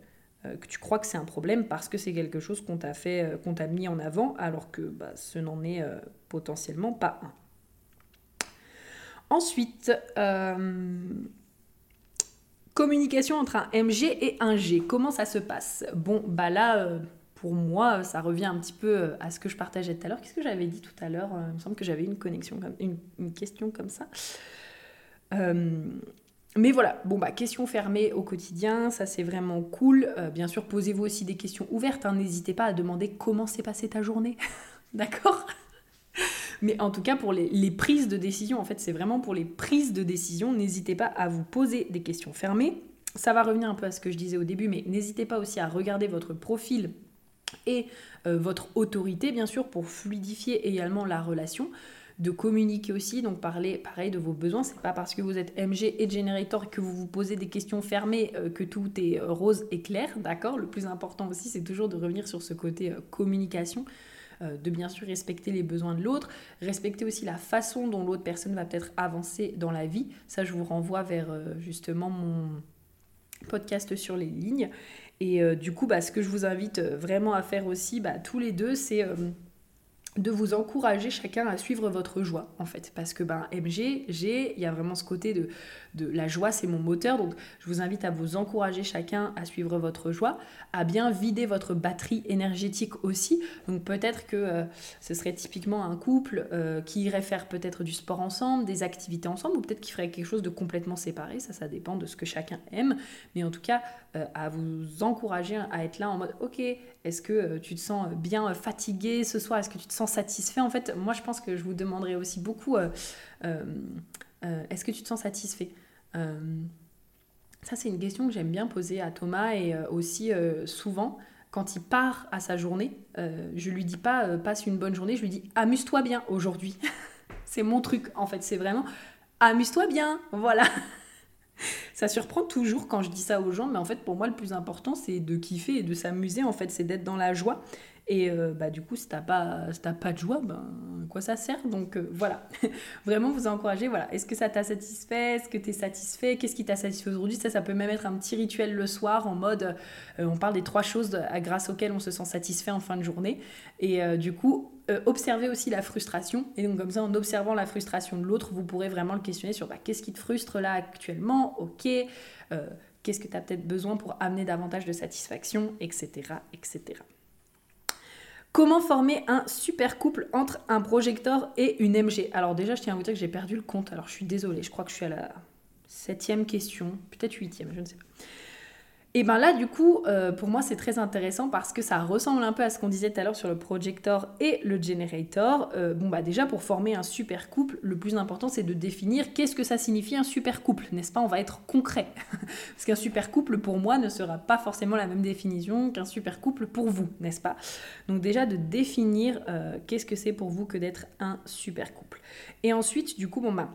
que tu crois que c'est un problème parce que c'est quelque chose qu'on t'a fait, euh, qu'on t'a mis en avant, alors que bah, ce n'en est euh, potentiellement pas un. Ensuite, communication entre un MG et un G. Comment ça se passe? Bon, bah là, pour moi, ça revient un petit peu à ce que je partageais tout à l'heure. Qu'est-ce que j'avais dit tout à l'heure? Il me semble que j'avais une connexion, une, une question comme ça. Mais voilà, bon bah question fermée au quotidien, ça c'est vraiment cool. Euh, bien sûr, posez-vous aussi des questions ouvertes, hein. n'hésitez pas à demander comment s'est passée ta journée, d'accord? Mais en tout cas, pour les, les, prises de décision, en fait, c'est vraiment pour les prises de décision, n'hésitez pas à vous poser des questions fermées. Ça va revenir un peu à ce que je disais au début, mais n'hésitez pas aussi à regarder votre profil et euh, votre autorité, bien sûr, pour fluidifier également la relation de communiquer aussi, donc parler pareil de vos besoins. C'est pas parce que vous êtes MG et Generator que vous vous posez des questions fermées euh, que tout est euh, rose et clair, d'accord? Le plus important aussi, c'est toujours de revenir sur ce côté euh, communication, de bien sûr respecter les besoins de l'autre, respecter aussi la façon dont l'autre personne va peut-être avancer dans la vie. Ça, je vous renvoie vers justement mon podcast sur les lignes. Et du coup, bah, ce que je vous invite vraiment à faire aussi, bah, tous les deux, c'est de vous encourager chacun à suivre votre joie en fait. Parce que ben MG G il y a vraiment ce côté de, la joie c'est mon moteur. Donc je vous invite à vous encourager chacun à suivre votre joie à bien vider votre batterie énergétique aussi. Donc peut-être que euh, ce serait typiquement un couple euh, qui irait faire peut-être du sport ensemble des activités ensemble ou peut-être qui ferait quelque chose de complètement séparé. Ça ça dépend de ce que chacun aime. Mais en tout cas euh, à vous encourager à être là en mode ok est-ce que tu te sens bien fatigué ce soir? Est-ce que tu te sens satisfait En fait, moi, je pense que je vous demanderai aussi beaucoup euh, euh, euh, est-ce que tu te sens satisfait? Ça, c'est une question que j'aime bien poser à Thomas et aussi souvent. Quand il part à sa journée, je lui dis pas passe une bonne journée, je lui dis amuse-toi bien aujourd'hui. c'est mon truc en fait, c'est vraiment amuse-toi bien, voilà. ça surprend toujours quand je dis ça aux gens, mais en fait pour moi le plus important c'est de kiffer et de s'amuser en fait, c'est d'être dans la joie et euh, bah, du coup, si t'as pas, si pas de joie, ben, quoi ça sert? Donc euh, voilà, vraiment vous encourager. Voilà. Est-ce que ça t'a satisfait? Est-ce que tu es satisfait? Qu'est-ce qui t'a satisfait aujourd'hui? Ça, ça peut même être un petit rituel le soir en mode, euh, on parle des trois choses grâce auxquelles on se sent satisfait en fin de journée. Et du coup, observez aussi la frustration. Et donc comme ça, en observant la frustration de l'autre, vous pourrez vraiment le questionner sur bah, qu'est-ce qui te frustre là actuellement? Ok. Qu'est-ce que tu as peut-être besoin pour amener davantage de satisfaction, etc. etc. Comment former un super couple entre un projecteur et une MG Alors déjà, je tiens à vous dire que j'ai perdu le compte. Alors je suis désolée, je crois que je suis à la septième question, peut-être huitième, je ne sais pas. Et bien là, du coup, euh, pour moi, c'est très intéressant parce que ça ressemble un peu à ce qu'on disait tout à l'heure sur le projector et le generator. Euh, bon, bah déjà, pour former un super couple, le plus important, c'est de définir qu'est-ce que ça signifie un super couple, n'est-ce pas? On va être concret. parce qu'un super couple, pour moi, ne sera pas forcément la même définition qu'un super couple pour vous, n'est-ce pas? Donc déjà, de définir euh, qu'est-ce que c'est pour vous que d'être un super couple. Et ensuite, du coup, bon, bah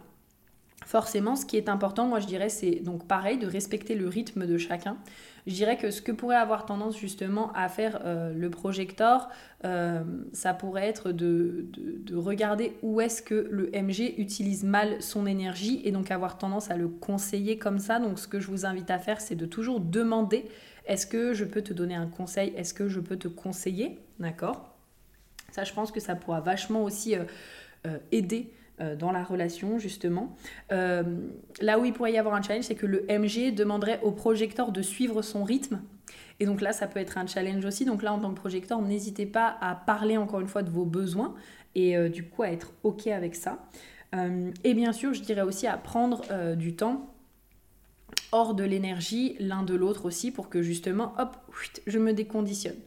forcément, ce qui est important, moi je dirais, c'est donc pareil, de respecter le rythme de chacun. Je dirais que ce que pourrait avoir tendance justement à faire euh, le projecteur, euh, ça pourrait être de, de, regarder où est-ce que le MG utilise mal son énergie et donc avoir tendance à le conseiller comme ça. Donc ce que je vous invite à faire, c'est de toujours demander, est-ce que je peux te donner un conseil? Est-ce que je peux te conseiller? D'accord? Ça, je pense que ça pourra vachement aussi euh, aider dans la relation justement. Euh, là où il pourrait y avoir un challenge, c'est que le MG demanderait au projecteur de suivre son rythme. Et donc là, ça peut être un challenge aussi. Donc là, en tant que projecteur, n'hésitez pas à parler encore une fois de vos besoins et euh, du coup à être OK avec ça. et bien sûr, je dirais aussi à prendre du temps hors de l'énergie l'un de l'autre aussi pour que justement, hop, je me déconditionne.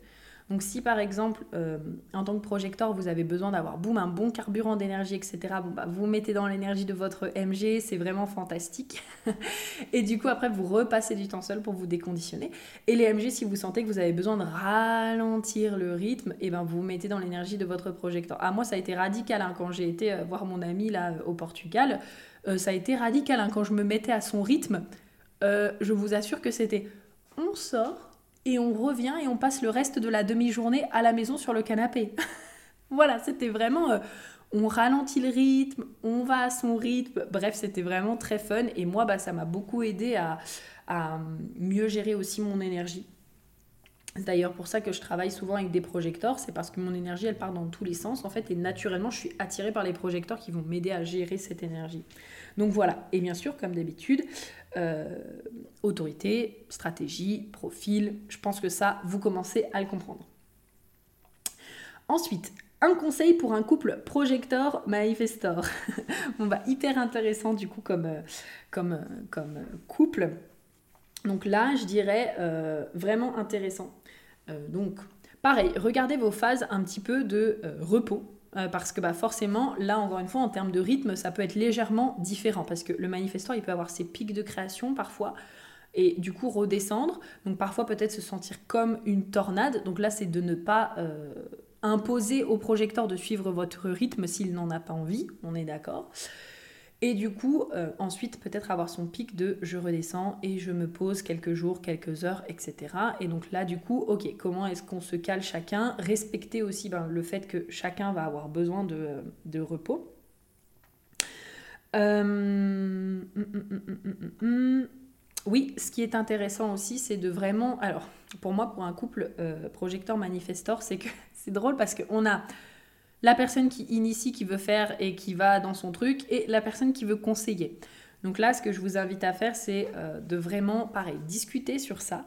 Donc si par exemple, euh, en tant que projecteur, vous avez besoin d'avoir boum, un bon carburant d'énergie, etc., bon, bah, vous mettez dans l'énergie de votre MG, c'est vraiment fantastique. et du coup, après, vous repassez du temps seul pour vous déconditionner. Et les MG, si vous sentez que vous avez besoin de ralentir le rythme, et eh ben vous mettez dans l'énergie de votre projecteur. Ah, moi, ça a été radical hein, quand j'ai été euh, voir mon ami là au Portugal. Euh, ça a été radical hein, quand je me mettais à son rythme. je vous assure que c'était on sort, et on revient et on passe le reste de la demi-journée à la maison sur le canapé. voilà, c'était vraiment... Euh, on ralentit le rythme, on va à son rythme. Bref, c'était vraiment très fun. Et moi, bah, ça m'a beaucoup aidé à, à mieux gérer aussi mon énergie. C'est d'ailleurs pour ça que je travaille souvent avec des projecteurs, c'est parce que mon énergie elle part dans tous les sens en fait et naturellement je suis attirée par les projecteurs qui vont m'aider à gérer cette énergie. Donc voilà, et bien sûr comme d'habitude, euh, autorité, stratégie, profil, je pense que ça vous commencez à le comprendre. Ensuite, un conseil pour un couple projecteur manifestor. On va hyper intéressant du coup comme, euh, euh, comme couple. Donc là, je dirais vraiment intéressant. Euh, donc, pareil, regardez vos phases un petit peu de euh, repos. Euh, parce que bah, forcément, là encore une fois, en termes de rythme, ça peut être légèrement différent. Parce que le manifestant, il peut avoir ses pics de création parfois et du coup redescendre. Donc parfois peut-être se sentir comme une tornade. Donc là, c'est de ne pas imposer au projecteur de suivre votre rythme s'il n'en a pas envie. On est d'accord. Et du coup, euh, ensuite, peut-être avoir son pic de je redescends et je me pose quelques jours, quelques heures, etc. Et donc là, du coup, ok, comment est-ce qu'on se cale chacun Respecter aussi ben, le fait que chacun va avoir besoin de, repos. Euh, oui, ce qui est intéressant aussi, c'est de vraiment... Alors, pour moi, pour un couple euh, projecteur-manifestor, c'est que c'est drôle parce qu'on a la personne qui initie, qui veut faire et qui va dans son truc, et la personne qui veut conseiller. Donc là, ce que je vous invite à faire, c'est euh, de vraiment, pareil, discuter sur ça.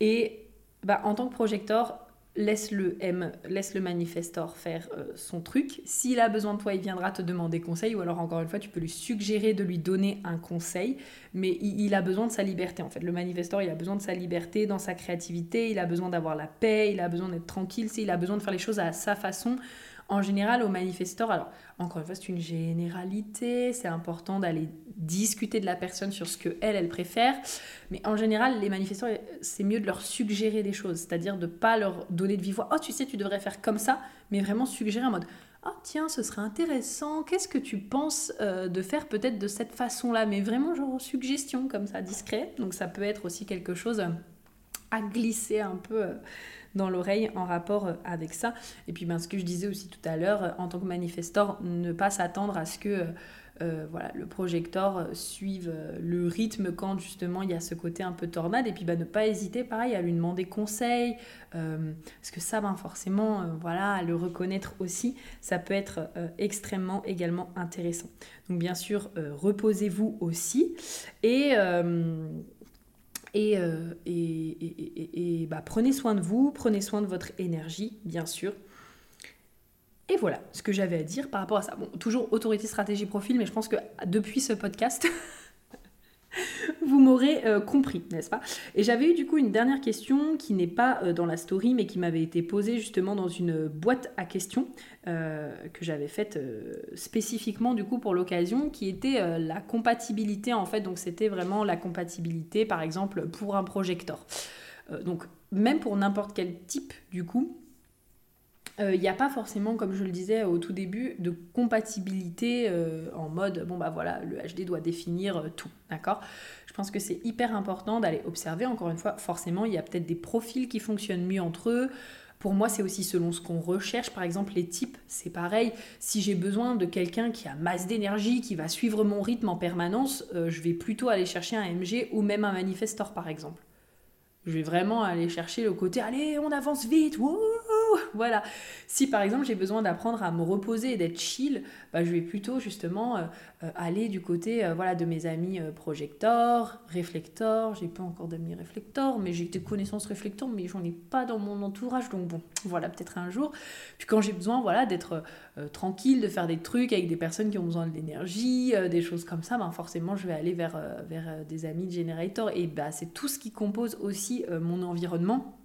Et bah, en tant que projecteur, laisse le M, laisse le manifestor faire euh, son truc. S'il a besoin de toi, il viendra te demander conseil, ou alors encore une fois, tu peux lui suggérer de lui donner un conseil, mais il, a besoin de sa liberté en fait. Le manifestor, il a besoin de sa liberté dans sa créativité, il a besoin d'avoir la paix, il a besoin d'être tranquille, il a besoin de faire les choses à sa façon. En général, au manifestor, alors encore une fois, c'est une généralité, c'est important d'aller discuter de la personne sur ce que elle, elle préfère, mais en général, les manifestants, c'est mieux de leur suggérer des choses, c'est-à-dire de pas leur donner de vive voix, oh tu sais, tu devrais faire comme ça, mais vraiment suggérer en mode, oh tiens, ce serait intéressant, qu'est-ce que tu penses euh, de faire peut-être de cette façon-là, mais vraiment genre suggestion comme ça, discret, donc ça peut être aussi quelque chose à glisser un peu. Euh, dans l'oreille en rapport euh, avec ça. Et puis ben, ce que je disais aussi tout à l'heure, euh, en tant que manifestor, ne pas s'attendre à ce que euh, voilà, le projecteur suive le rythme quand justement il y a ce côté un peu tornade. Et puis ben, ne pas hésiter, pareil, à lui demander conseil. parce que ça, ben, forcément, voilà, à le reconnaître aussi, ça peut être extrêmement également intéressant. Donc bien sûr, reposez-vous aussi. Et euh, et, et, et, bah, prenez soin de vous, prenez soin de votre énergie, bien sûr. Et voilà ce que j'avais à dire par rapport à ça. Bon, toujours autorité, stratégie, profil, mais je pense que depuis ce podcast, vous m'aurez euh, compris, n'est-ce pas? Et j'avais eu du coup une dernière question qui n'est pas euh, dans la story, mais qui m'avait été posée justement dans une boîte à questions euh, que j'avais faite spécifiquement du coup pour l'occasion, qui était la compatibilité en fait. Donc c'était vraiment la compatibilité, par exemple, pour un projecteur. donc même pour n'importe quel type du coup, il n'y a pas forcément, comme je le disais au tout début, de compatibilité en mode bon bah voilà, le HD doit définir tout, d'accord? Je pense que c'est hyper important d'aller observer. Encore une fois, forcément, il y a peut-être des profils qui fonctionnent mieux entre eux. Pour moi, c'est aussi selon ce qu'on recherche. Par exemple, les types, c'est pareil. Si j'ai besoin de quelqu'un qui a masse d'énergie, qui va suivre mon rythme en permanence, euh, je vais plutôt aller chercher un MG ou même un manifestor, par exemple. Je vais vraiment aller chercher le côté, allez, on avance vite, voilà. Si par exemple j'ai besoin d'apprendre à me reposer et d'être chill, bah, je vais plutôt justement euh, euh, aller du côté euh, voilà, de mes amis projecteurs, réflecteurs. J'ai pas encore d'amis réflecteurs, mais j'ai des connaissances réflecteurs, mais j'en ai pas dans mon entourage, donc bon, voilà, peut-être un jour. Puis quand j'ai besoin voilà, d'être tranquille, de faire des trucs avec des personnes qui ont besoin de l'énergie, des choses comme ça, ben forcément je vais aller vers, des amis de Generator. Et bah, c'est tout ce qui compose aussi mon environnement.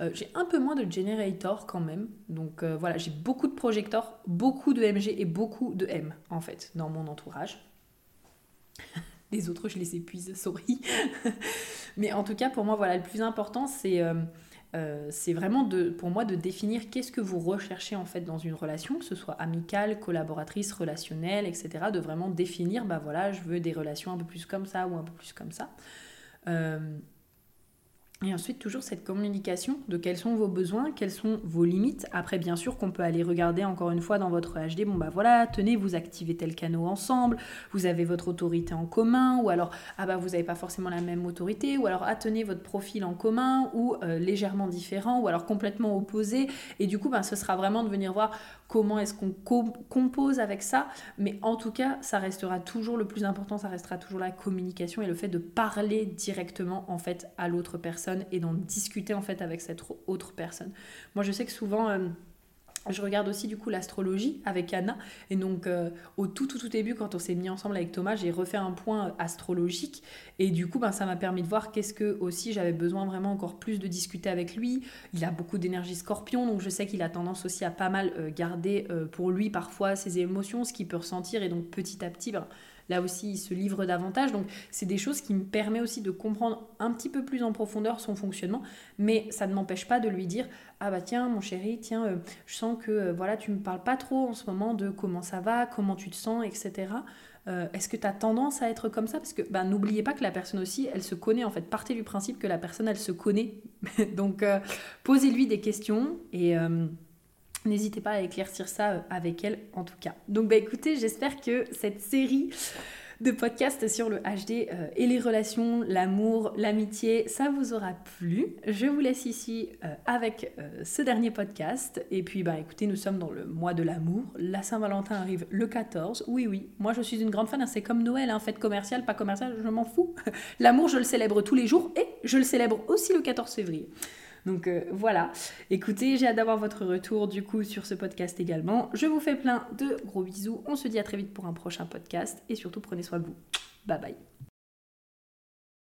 Euh, j'ai un peu moins de generator quand même. Donc euh, voilà, j'ai beaucoup de projecteurs, beaucoup de MG et beaucoup de M en fait dans mon entourage. les autres, je les épuise, sorry. Mais en tout cas, pour moi, voilà, le plus important, c'est euh, c'est vraiment de, pour moi de définir qu'est-ce que vous recherchez en fait dans une relation, que ce soit amicale, collaboratrice, relationnelle, etc. De vraiment définir, bah voilà, je veux des relations un peu plus comme ça ou un peu plus comme ça. Et ensuite, toujours cette communication de quels sont vos besoins, quelles sont vos limites. Après, bien sûr, qu'on peut aller regarder encore une fois dans votre HD, bon bah voilà, tenez, vous activez tel canot ensemble, vous avez votre autorité en commun, ou alors, ah bah vous n'avez pas forcément la même autorité, ou alors, ah tenez votre profil en commun, ou euh, légèrement différent, ou alors complètement opposé. Et du coup, bah, ce sera vraiment de venir voir comment est-ce qu'on compose avec ça. Mais en tout cas, ça restera toujours le plus important, ça restera toujours la communication et le fait de parler directement en fait à l'autre personne et d'en discuter en fait avec cette autre personne. Moi, je sais que souvent... Euh, je regarde aussi du coup l'astrologie avec Anna. Et donc euh, au tout tout tout début, quand on s'est mis ensemble avec Thomas, j'ai refait un point astrologique. Et du coup, ben, ça m'a permis de voir qu'est-ce que aussi j'avais besoin vraiment encore plus de discuter avec lui. Il a beaucoup d'énergie scorpion, donc je sais qu'il a tendance aussi à pas mal euh, garder euh, pour lui parfois ses émotions, ce qu'il peut ressentir. Et donc petit à petit, ben, là aussi, il se livre davantage. Donc, c'est des choses qui me permettent aussi de comprendre un petit peu plus en profondeur son fonctionnement, mais ça ne m'empêche pas de lui dire Ah bah tiens, mon chéri, tiens, euh, je sens que euh, voilà, tu me parles pas trop en ce moment de comment ça va, comment tu te sens, etc. Euh, est-ce que tu as tendance à être comme ça? Parce que bah, n'oubliez pas que la personne aussi, elle se connaît en fait. Partez du principe que la personne, elle se connaît. Donc, posez-lui des questions et N'hésitez pas à éclaircir ça euh, avec elle en tout cas. Donc bah écoutez, j'espère que cette série de podcast sur le HD euh, et les relations, l'amour, l'amitié. Ça vous aura plu. Je vous laisse ici euh, avec ce dernier podcast. Et puis, bah, écoutez, nous sommes dans le mois de l'amour. La Saint-Valentin arrive le 14. Oui, oui, moi je suis une grande fan. Hein. C'est comme Noël, hein. fête commerciale, pas commerciale, je m'en fous. L'amour, je le célèbre tous les jours et je le célèbre aussi le 14 février. Donc euh, voilà, écoutez, j'ai hâte d'avoir votre retour du coup sur ce podcast également. Je vous fais plein de gros bisous. On se dit à très vite pour un prochain podcast et surtout prenez soin de vous. Bye bye.